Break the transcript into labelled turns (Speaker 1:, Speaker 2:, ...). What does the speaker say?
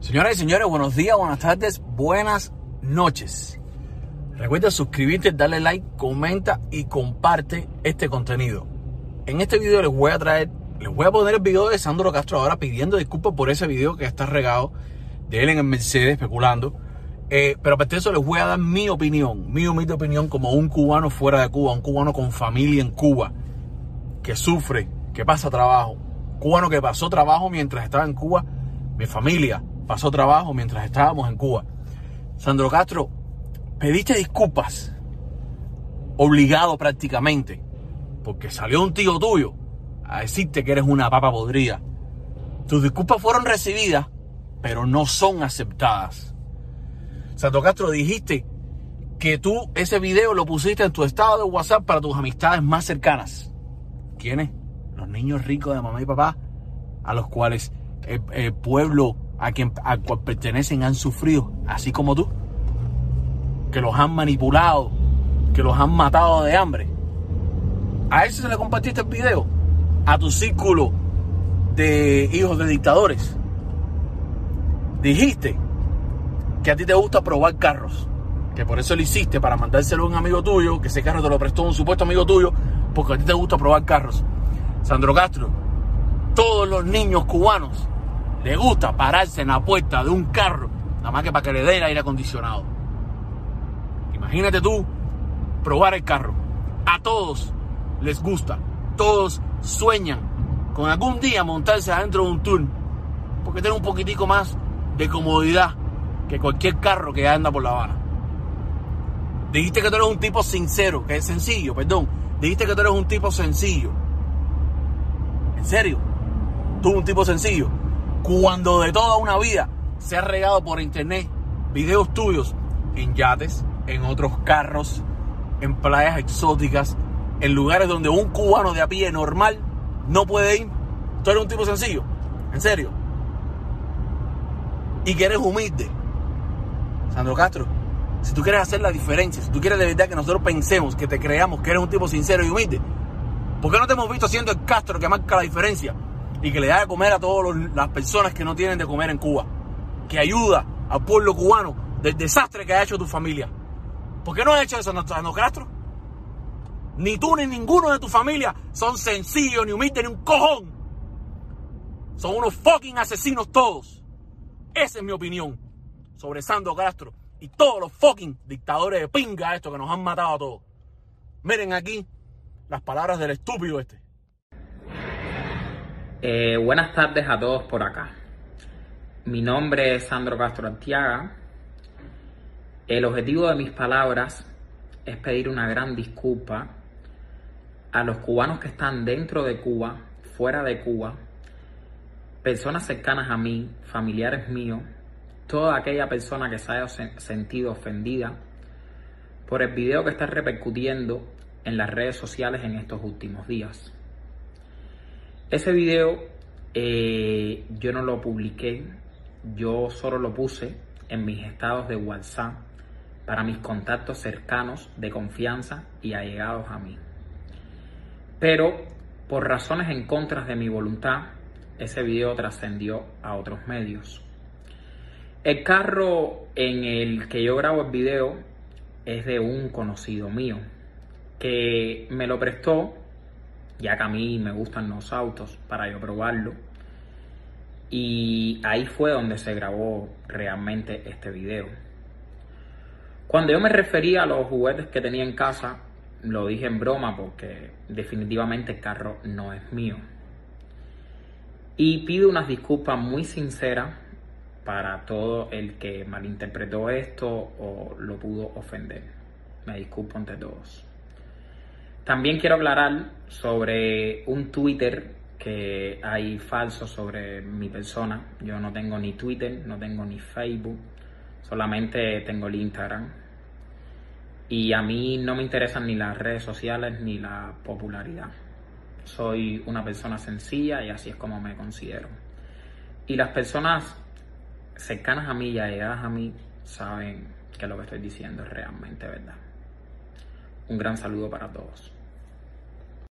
Speaker 1: Señoras y señores, buenos días, buenas tardes, buenas noches. Recuerda suscribirte, darle like, comenta y comparte este contenido. En este video les voy a traer, les voy a poner el video de Sandro Castro ahora pidiendo disculpas por ese video que está regado de él en el Mercedes especulando. Eh, pero aparte de eso les voy a dar mi opinión, mi humilde opinión como un cubano fuera de Cuba, un cubano con familia en Cuba, que sufre, que pasa trabajo, cubano que pasó trabajo mientras estaba en Cuba, mi familia pasó trabajo mientras estábamos en Cuba. Sandro Castro, pediste disculpas, obligado prácticamente, porque salió un tío tuyo a decirte que eres una papa podrida. Tus disculpas fueron recibidas, pero no son aceptadas. Santo Castro, dijiste que tú ese video lo pusiste en tu estado de WhatsApp para tus amistades más cercanas. ¿Quiénes? Los niños ricos de mamá y papá, a los cuales el, pueblo a quien a cual pertenecen han sufrido, así como tú. Que los han manipulado, que los han matado de hambre. A eso se le compartiste el video. A tu círculo de hijos de dictadores. Dijiste que a ti te gusta probar carros, que por eso lo hiciste, para mandárselo a un amigo tuyo, que ese carro te lo prestó un supuesto amigo tuyo, porque a ti te gusta probar carros. Sandro Castro, todos los niños cubanos les gusta pararse en la puerta de un carro, nada más que para que le dé el aire acondicionado. Imagínate tú probar el carro. A todos les gusta, todos sueñan con algún día montarse adentro de un tour, porque tiene un poquitico más de comodidad que cualquier carro que anda por La Habana. Dijiste que tú eres un tipo sincero, que es sencillo, perdón. Dijiste que tú eres un tipo sencillo. ¿En serio? Tú un tipo sencillo. Cuando de toda una vida se ha regado por internet videos tuyos en yates, en otros carros, en playas exóticas, en lugares donde un cubano de a pie normal no puede ir. Tú eres un tipo sencillo. ¿En serio? Y que eres humilde Sandro Castro, si tú quieres hacer la diferencia, si tú quieres de verdad que nosotros pensemos, que te creamos que eres un tipo sincero y humilde, ¿por qué no te hemos visto siendo el Castro que marca la diferencia y que le da de comer a todas las personas que no tienen de comer en Cuba? Que ayuda al pueblo cubano del desastre que ha hecho tu familia. ¿Por qué no has hecho eso, Sandro Castro? Ni tú ni ninguno de tu familia son sencillos, ni humildes, ni un cojón. Son unos fucking asesinos todos. Esa es mi opinión sobre Sandro Castro y todos los fucking dictadores de pinga estos que nos han matado a todos. Miren aquí las palabras del estúpido este.
Speaker 2: Eh, buenas tardes a todos por acá. Mi nombre es Sandro Castro Artiaga. El objetivo de mis palabras es pedir una gran disculpa a los cubanos que están dentro de Cuba, fuera de Cuba, personas cercanas a mí, familiares míos, toda aquella persona que se haya sentido ofendida por el video que está repercutiendo en las redes sociales en estos últimos días. Ese video eh, yo no lo publiqué, yo solo lo puse en mis estados de WhatsApp para mis contactos cercanos de confianza y allegados a mí. Pero por razones en contra de mi voluntad, ese video trascendió a otros medios. El carro en el que yo grabo el video es de un conocido mío que me lo prestó, ya que a mí me gustan los autos, para yo probarlo. Y ahí fue donde se grabó realmente este video. Cuando yo me refería a los juguetes que tenía en casa, lo dije en broma porque definitivamente el carro no es mío. Y pido unas disculpas muy sinceras para todo el que malinterpretó esto o lo pudo ofender. Me disculpo ante todos. También quiero aclarar sobre un Twitter que hay falso sobre mi persona. Yo no tengo ni Twitter, no tengo ni Facebook, solamente tengo el Instagram. Y a mí no me interesan ni las redes sociales ni la popularidad. Soy una persona sencilla y así es como me considero. Y las personas cercanas a mí y allegadas a mí saben que lo que estoy diciendo es realmente verdad. Un gran saludo para todos.